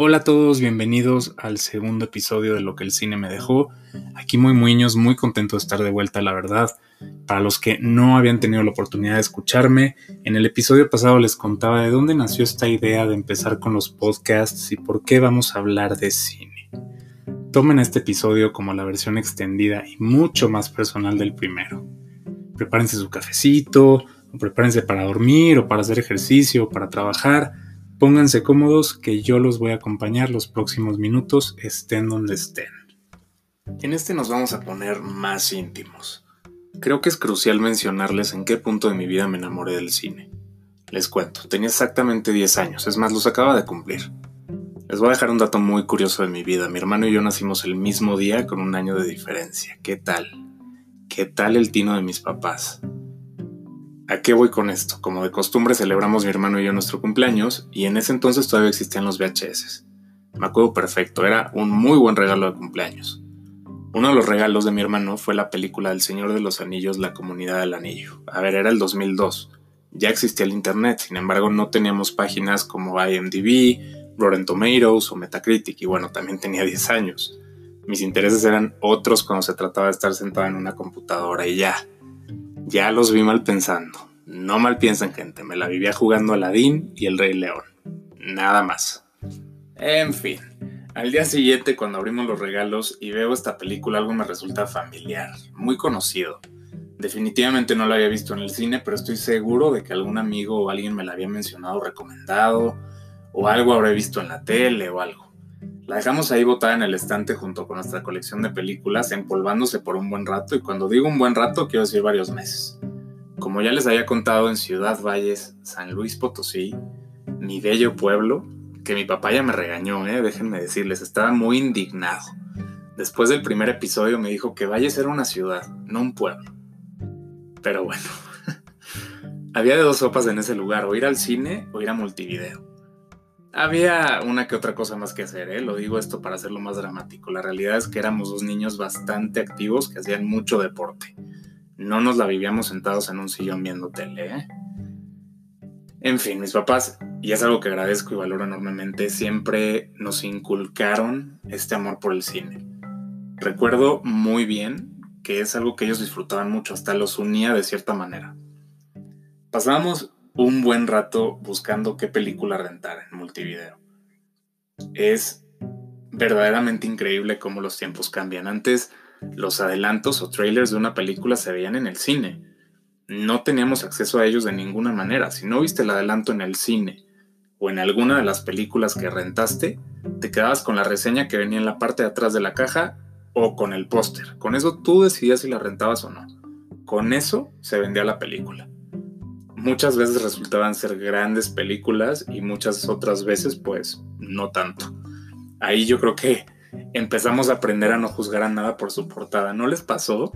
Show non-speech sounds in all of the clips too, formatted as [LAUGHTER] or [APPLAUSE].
Hola a todos, bienvenidos al segundo episodio de Lo que el cine me dejó. Aquí muy muños, muy contento de estar de vuelta, la verdad. Para los que no habían tenido la oportunidad de escucharme, en el episodio pasado les contaba de dónde nació esta idea de empezar con los podcasts y por qué vamos a hablar de cine. Tomen este episodio como la versión extendida y mucho más personal del primero. Prepárense su cafecito, o prepárense para dormir, o para hacer ejercicio, o para trabajar Pónganse cómodos que yo los voy a acompañar los próximos minutos, estén donde estén. En este nos vamos a poner más íntimos. Creo que es crucial mencionarles en qué punto de mi vida me enamoré del cine. Les cuento, tenía exactamente 10 años, es más, los acaba de cumplir. Les voy a dejar un dato muy curioso de mi vida. Mi hermano y yo nacimos el mismo día con un año de diferencia. ¿Qué tal? ¿Qué tal el tino de mis papás? ¿A qué voy con esto? Como de costumbre celebramos mi hermano y yo nuestro cumpleaños y en ese entonces todavía existían los VHS. Me acuerdo perfecto, era un muy buen regalo de cumpleaños. Uno de los regalos de mi hermano fue la película del Señor de los Anillos, La Comunidad del Anillo. A ver, era el 2002. Ya existía el Internet, sin embargo no teníamos páginas como IMDb, Rotten Tomatoes o Metacritic y bueno, también tenía 10 años. Mis intereses eran otros cuando se trataba de estar sentado en una computadora y ya. Ya los vi mal pensando. No mal piensan, gente. Me la vivía jugando Aladín y el Rey León. Nada más. En fin. Al día siguiente, cuando abrimos los regalos y veo esta película, algo me resulta familiar, muy conocido. Definitivamente no la había visto en el cine, pero estoy seguro de que algún amigo o alguien me la había mencionado, recomendado, o algo habré visto en la tele o algo. La dejamos ahí botada en el estante junto con nuestra colección de películas, empolvándose por un buen rato, y cuando digo un buen rato quiero decir varios meses. Como ya les había contado en Ciudad Valles, San Luis Potosí, mi bello pueblo, que mi papá ya me regañó, ¿eh? déjenme decirles, estaba muy indignado. Después del primer episodio me dijo que Valles era una ciudad, no un pueblo. Pero bueno, [LAUGHS] había de dos sopas en ese lugar, o ir al cine o ir a multivideo. Había una que otra cosa más que hacer, ¿eh? lo digo esto para hacerlo más dramático. La realidad es que éramos dos niños bastante activos que hacían mucho deporte. No nos la vivíamos sentados en un sillón viendo tele. ¿eh? En fin, mis papás, y es algo que agradezco y valoro enormemente, siempre nos inculcaron este amor por el cine. Recuerdo muy bien que es algo que ellos disfrutaban mucho, hasta los unía de cierta manera. Pasábamos un buen rato buscando qué película rentar en multivideo. Es verdaderamente increíble cómo los tiempos cambian. Antes los adelantos o trailers de una película se veían en el cine. No teníamos acceso a ellos de ninguna manera. Si no viste el adelanto en el cine o en alguna de las películas que rentaste, te quedabas con la reseña que venía en la parte de atrás de la caja o con el póster. Con eso tú decidías si la rentabas o no. Con eso se vendía la película muchas veces resultaban ser grandes películas y muchas otras veces pues no tanto. Ahí yo creo que empezamos a aprender a no juzgar a nada por su portada. ¿No les pasó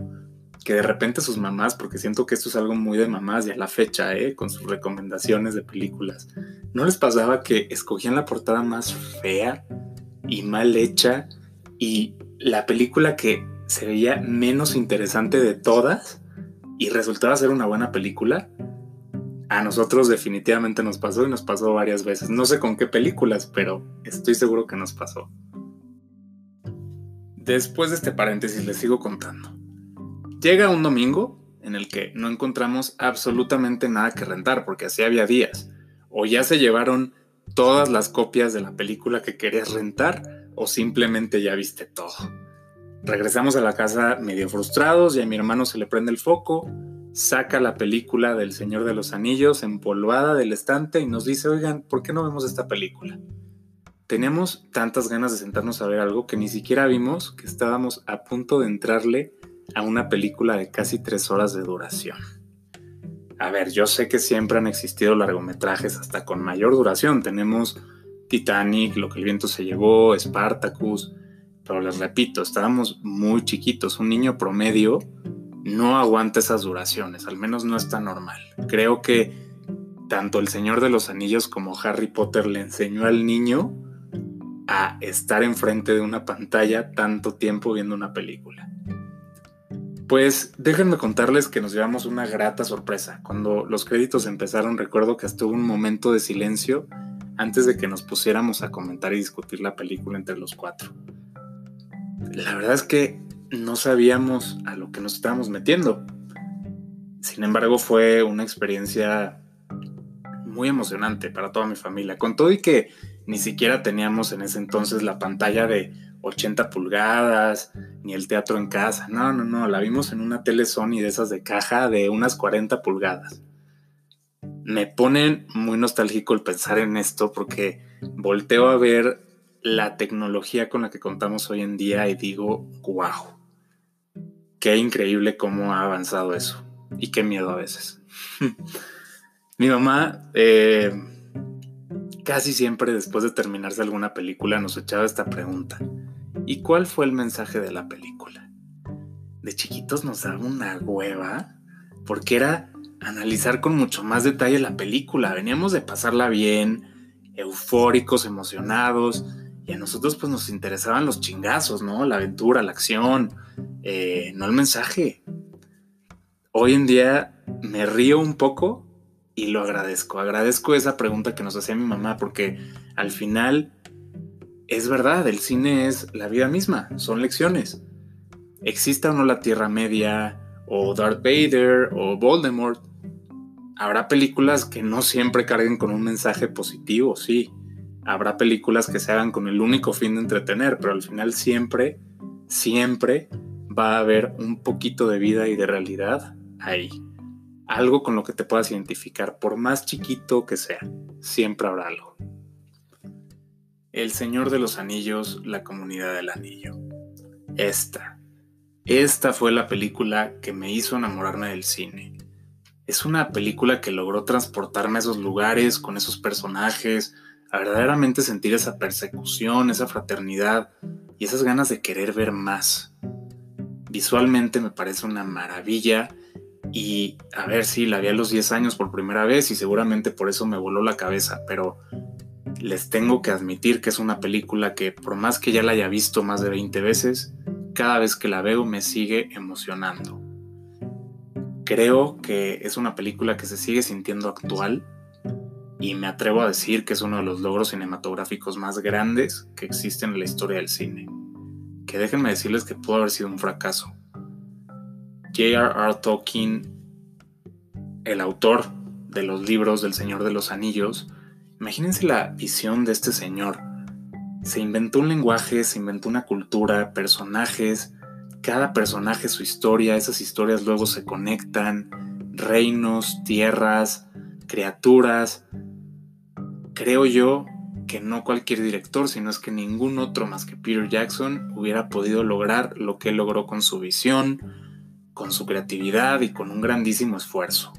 que de repente sus mamás, porque siento que esto es algo muy de mamás y a la fecha, ¿eh? con sus recomendaciones de películas, ¿no les pasaba que escogían la portada más fea y mal hecha y la película que se veía menos interesante de todas y resultaba ser una buena película? A nosotros definitivamente nos pasó y nos pasó varias veces. No sé con qué películas, pero estoy seguro que nos pasó. Después de este paréntesis les sigo contando. Llega un domingo en el que no encontramos absolutamente nada que rentar, porque así había días. O ya se llevaron todas las copias de la película que querías rentar, o simplemente ya viste todo. Regresamos a la casa medio frustrados y a mi hermano se le prende el foco saca la película del Señor de los Anillos empolvada del estante y nos dice, oigan, ¿por qué no vemos esta película? Teníamos tantas ganas de sentarnos a ver algo que ni siquiera vimos que estábamos a punto de entrarle a una película de casi tres horas de duración. A ver, yo sé que siempre han existido largometrajes hasta con mayor duración. Tenemos Titanic, Lo que el viento se llevó, Spartacus, pero les repito, estábamos muy chiquitos. Un niño promedio no aguanta esas duraciones, al menos no está normal. Creo que tanto El Señor de los Anillos como Harry Potter le enseñó al niño a estar enfrente de una pantalla tanto tiempo viendo una película. Pues déjenme contarles que nos llevamos una grata sorpresa. Cuando los créditos empezaron recuerdo que hubo un momento de silencio antes de que nos pusiéramos a comentar y discutir la película entre los cuatro. La verdad es que no sabíamos a lo que nos estábamos metiendo. Sin embargo, fue una experiencia muy emocionante para toda mi familia. Con todo y que ni siquiera teníamos en ese entonces la pantalla de 80 pulgadas, ni el teatro en casa. No, no, no, la vimos en una tele Sony de esas de caja de unas 40 pulgadas. Me pone muy nostálgico el pensar en esto porque volteo a ver la tecnología con la que contamos hoy en día y digo, wow, qué increíble cómo ha avanzado eso y qué miedo a veces. [LAUGHS] Mi mamá eh, casi siempre después de terminarse alguna película nos echaba esta pregunta. ¿Y cuál fue el mensaje de la película? De chiquitos nos daba una hueva porque era analizar con mucho más detalle la película. Veníamos de pasarla bien, eufóricos, emocionados, y a nosotros pues nos interesaban los chingazos, ¿no? La aventura, la acción, eh, no el mensaje. Hoy en día me río un poco y lo agradezco. Agradezco esa pregunta que nos hacía mi mamá porque al final es verdad, el cine es la vida misma, son lecciones. Exista o no la Tierra Media, o Darth Vader, o Voldemort, habrá películas que no siempre carguen con un mensaje positivo, sí. Habrá películas que se hagan con el único fin de entretener, pero al final siempre, siempre va a haber un poquito de vida y de realidad ahí. Algo con lo que te puedas identificar, por más chiquito que sea, siempre habrá algo. El Señor de los Anillos, la comunidad del anillo. Esta. Esta fue la película que me hizo enamorarme del cine. Es una película que logró transportarme a esos lugares con esos personajes, a verdaderamente sentir esa persecución, esa fraternidad y esas ganas de querer ver más. Visualmente me parece una maravilla y a ver si la vi a los 10 años por primera vez y seguramente por eso me voló la cabeza, pero les tengo que admitir que es una película que por más que ya la haya visto más de 20 veces, cada vez que la veo me sigue emocionando. Creo que es una película que se sigue sintiendo actual y me atrevo a decir que es uno de los logros cinematográficos más grandes que existen en la historia del cine. Que déjenme decirles que pudo haber sido un fracaso. J.R.R. Tolkien, el autor de los libros del Señor de los Anillos, Imagínense la visión de este señor. Se inventó un lenguaje, se inventó una cultura, personajes, cada personaje su historia, esas historias luego se conectan, reinos, tierras, criaturas. Creo yo que no cualquier director, sino es que ningún otro más que Peter Jackson hubiera podido lograr lo que logró con su visión, con su creatividad y con un grandísimo esfuerzo.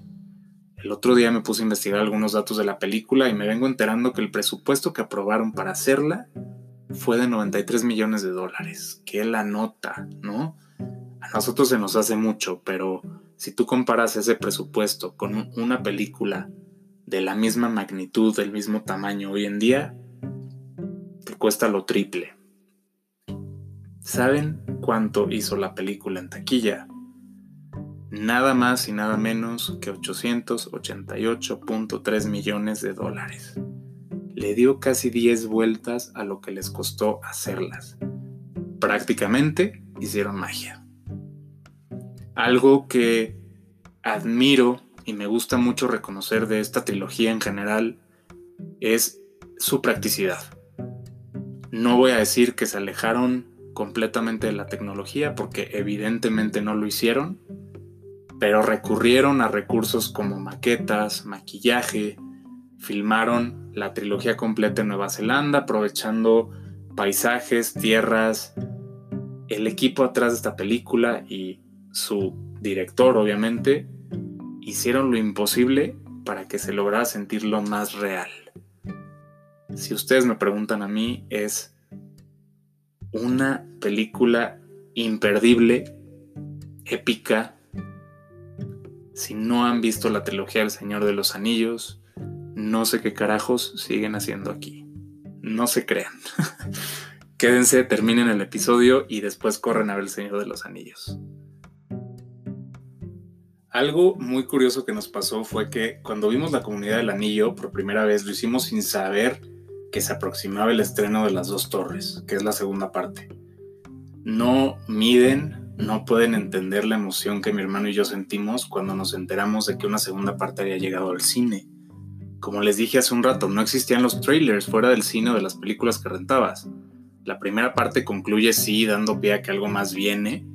El otro día me puse a investigar algunos datos de la película y me vengo enterando que el presupuesto que aprobaron para hacerla fue de 93 millones de dólares. Qué la nota, ¿no? A nosotros se nos hace mucho, pero si tú comparas ese presupuesto con una película de la misma magnitud, del mismo tamaño hoy en día, te cuesta lo triple. ¿Saben cuánto hizo la película en taquilla? nada más y nada menos que 888.3 millones de dólares. Le dio casi 10 vueltas a lo que les costó hacerlas. Prácticamente hicieron magia. Algo que admiro y me gusta mucho reconocer de esta trilogía en general es su practicidad. No voy a decir que se alejaron completamente de la tecnología porque evidentemente no lo hicieron, pero recurrieron a recursos como maquetas, maquillaje, filmaron la trilogía completa en Nueva Zelanda, aprovechando paisajes, tierras, el equipo atrás de esta película y su director, obviamente, hicieron lo imposible para que se lograra sentir lo más real. Si ustedes me preguntan a mí, es una película imperdible, épica, si no han visto la trilogía del Señor de los Anillos, no sé qué carajos siguen haciendo aquí. No se crean. [LAUGHS] Quédense, terminen el episodio y después corren a ver el Señor de los Anillos. Algo muy curioso que nos pasó fue que cuando vimos la comunidad del anillo por primera vez lo hicimos sin saber que se aproximaba el estreno de las dos torres, que es la segunda parte. No miden, no pueden entender la emoción que mi hermano y yo sentimos cuando nos enteramos de que una segunda parte había llegado al cine. Como les dije hace un rato, no existían los trailers fuera del cine de las películas que rentabas. La primera parte concluye sí dando pie a que algo más viene,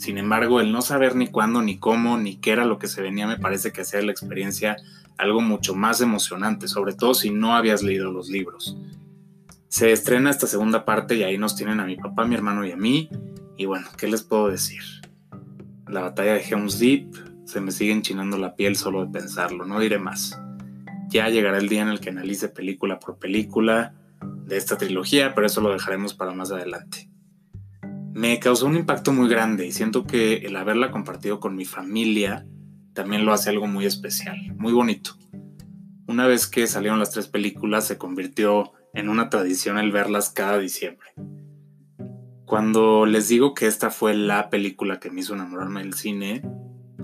sin embargo, el no saber ni cuándo, ni cómo, ni qué era lo que se venía me parece que hacía la experiencia algo mucho más emocionante, sobre todo si no habías leído los libros. Se estrena esta segunda parte y ahí nos tienen a mi papá, mi hermano y a mí. Y bueno, ¿qué les puedo decir? La batalla de Helm's Deep se me sigue enchinando la piel solo de pensarlo, no diré más. Ya llegará el día en el que analice película por película de esta trilogía, pero eso lo dejaremos para más adelante me causó un impacto muy grande y siento que el haberla compartido con mi familia también lo hace algo muy especial, muy bonito. Una vez que salieron las tres películas se convirtió en una tradición el verlas cada diciembre. Cuando les digo que esta fue la película que me hizo enamorarme del cine,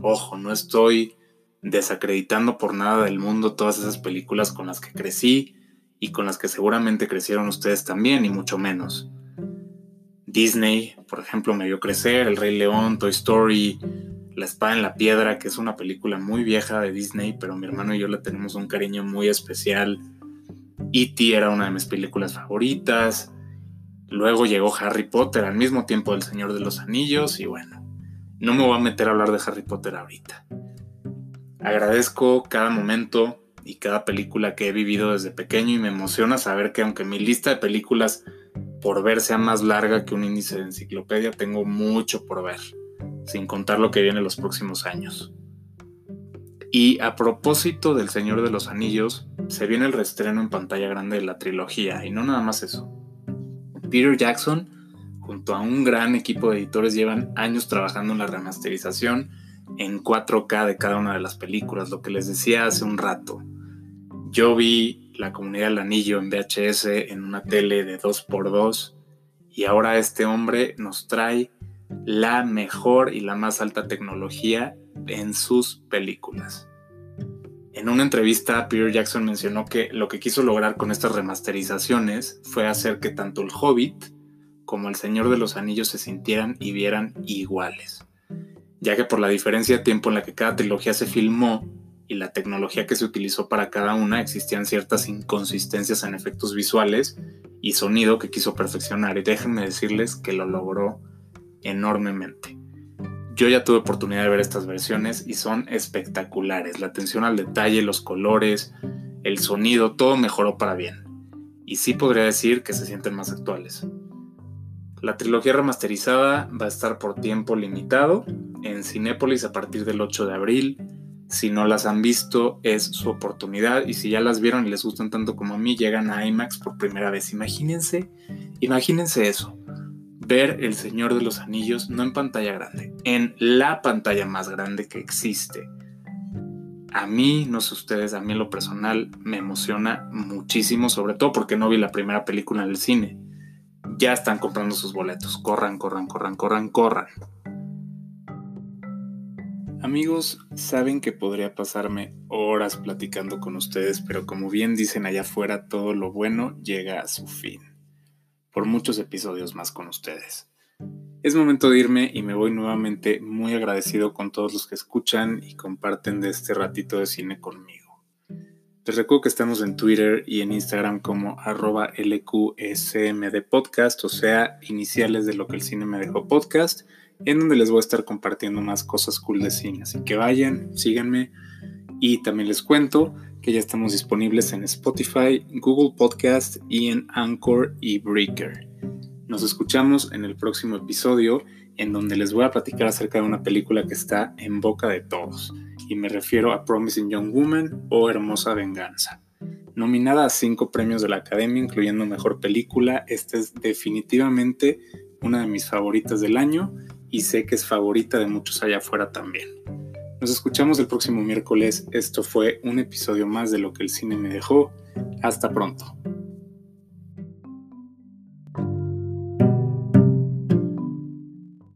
ojo, no estoy desacreditando por nada del mundo todas esas películas con las que crecí y con las que seguramente crecieron ustedes también, y mucho menos. Disney, por ejemplo, me vio crecer, El Rey León, Toy Story, La Espada en la Piedra, que es una película muy vieja de Disney, pero mi hermano y yo le tenemos un cariño muy especial. E.T. era una de mis películas favoritas. Luego llegó Harry Potter al mismo tiempo del Señor de los Anillos y bueno, no me voy a meter a hablar de Harry Potter ahorita. Agradezco cada momento y cada película que he vivido desde pequeño y me emociona saber que aunque mi lista de películas por ver sea más larga que un índice de enciclopedia, tengo mucho por ver, sin contar lo que viene en los próximos años. Y a propósito del Señor de los Anillos, se viene el reestreno en pantalla grande de la trilogía, y no nada más eso. Peter Jackson, junto a un gran equipo de editores, llevan años trabajando en la remasterización en 4K de cada una de las películas, lo que les decía hace un rato. Yo vi la comunidad del anillo en VHS en una tele de 2x2 y ahora este hombre nos trae la mejor y la más alta tecnología en sus películas. En una entrevista, Peter Jackson mencionó que lo que quiso lograr con estas remasterizaciones fue hacer que tanto el Hobbit como el Señor de los Anillos se sintieran y vieran iguales, ya que por la diferencia de tiempo en la que cada trilogía se filmó, y la tecnología que se utilizó para cada una existían ciertas inconsistencias en efectos visuales y sonido que quiso perfeccionar y déjenme decirles que lo logró enormemente. Yo ya tuve oportunidad de ver estas versiones y son espectaculares. La atención al detalle, los colores, el sonido, todo mejoró para bien. Y sí podría decir que se sienten más actuales. La trilogía remasterizada va a estar por tiempo limitado en Cinépolis a partir del 8 de abril si no las han visto, es su oportunidad. Y si ya las vieron y les gustan tanto como a mí, llegan a IMAX por primera vez. Imagínense, imagínense eso. Ver El Señor de los Anillos no en pantalla grande, en la pantalla más grande que existe. A mí, no sé ustedes, a mí en lo personal me emociona muchísimo, sobre todo porque no vi la primera película en el cine. Ya están comprando sus boletos. Corran, corran, corran, corran, corran. Amigos, saben que podría pasarme horas platicando con ustedes, pero como bien dicen allá afuera, todo lo bueno llega a su fin. Por muchos episodios más con ustedes. Es momento de irme y me voy nuevamente muy agradecido con todos los que escuchan y comparten de este ratito de cine conmigo. Les recuerdo que estamos en Twitter y en Instagram como arroba LQSMD podcast, o sea, iniciales de lo que el cine me dejó podcast en donde les voy a estar compartiendo más cosas cool de cine. Así que vayan, síganme y también les cuento que ya estamos disponibles en Spotify, Google Podcast y en Anchor y Breaker. Nos escuchamos en el próximo episodio en donde les voy a platicar acerca de una película que está en boca de todos y me refiero a Promising Young Woman o Hermosa Venganza. Nominada a cinco premios de la Academia, incluyendo Mejor Película, esta es definitivamente una de mis favoritas del año y sé que es favorita de muchos allá afuera también. Nos escuchamos el próximo miércoles. Esto fue un episodio más de lo que el cine me dejó. Hasta pronto.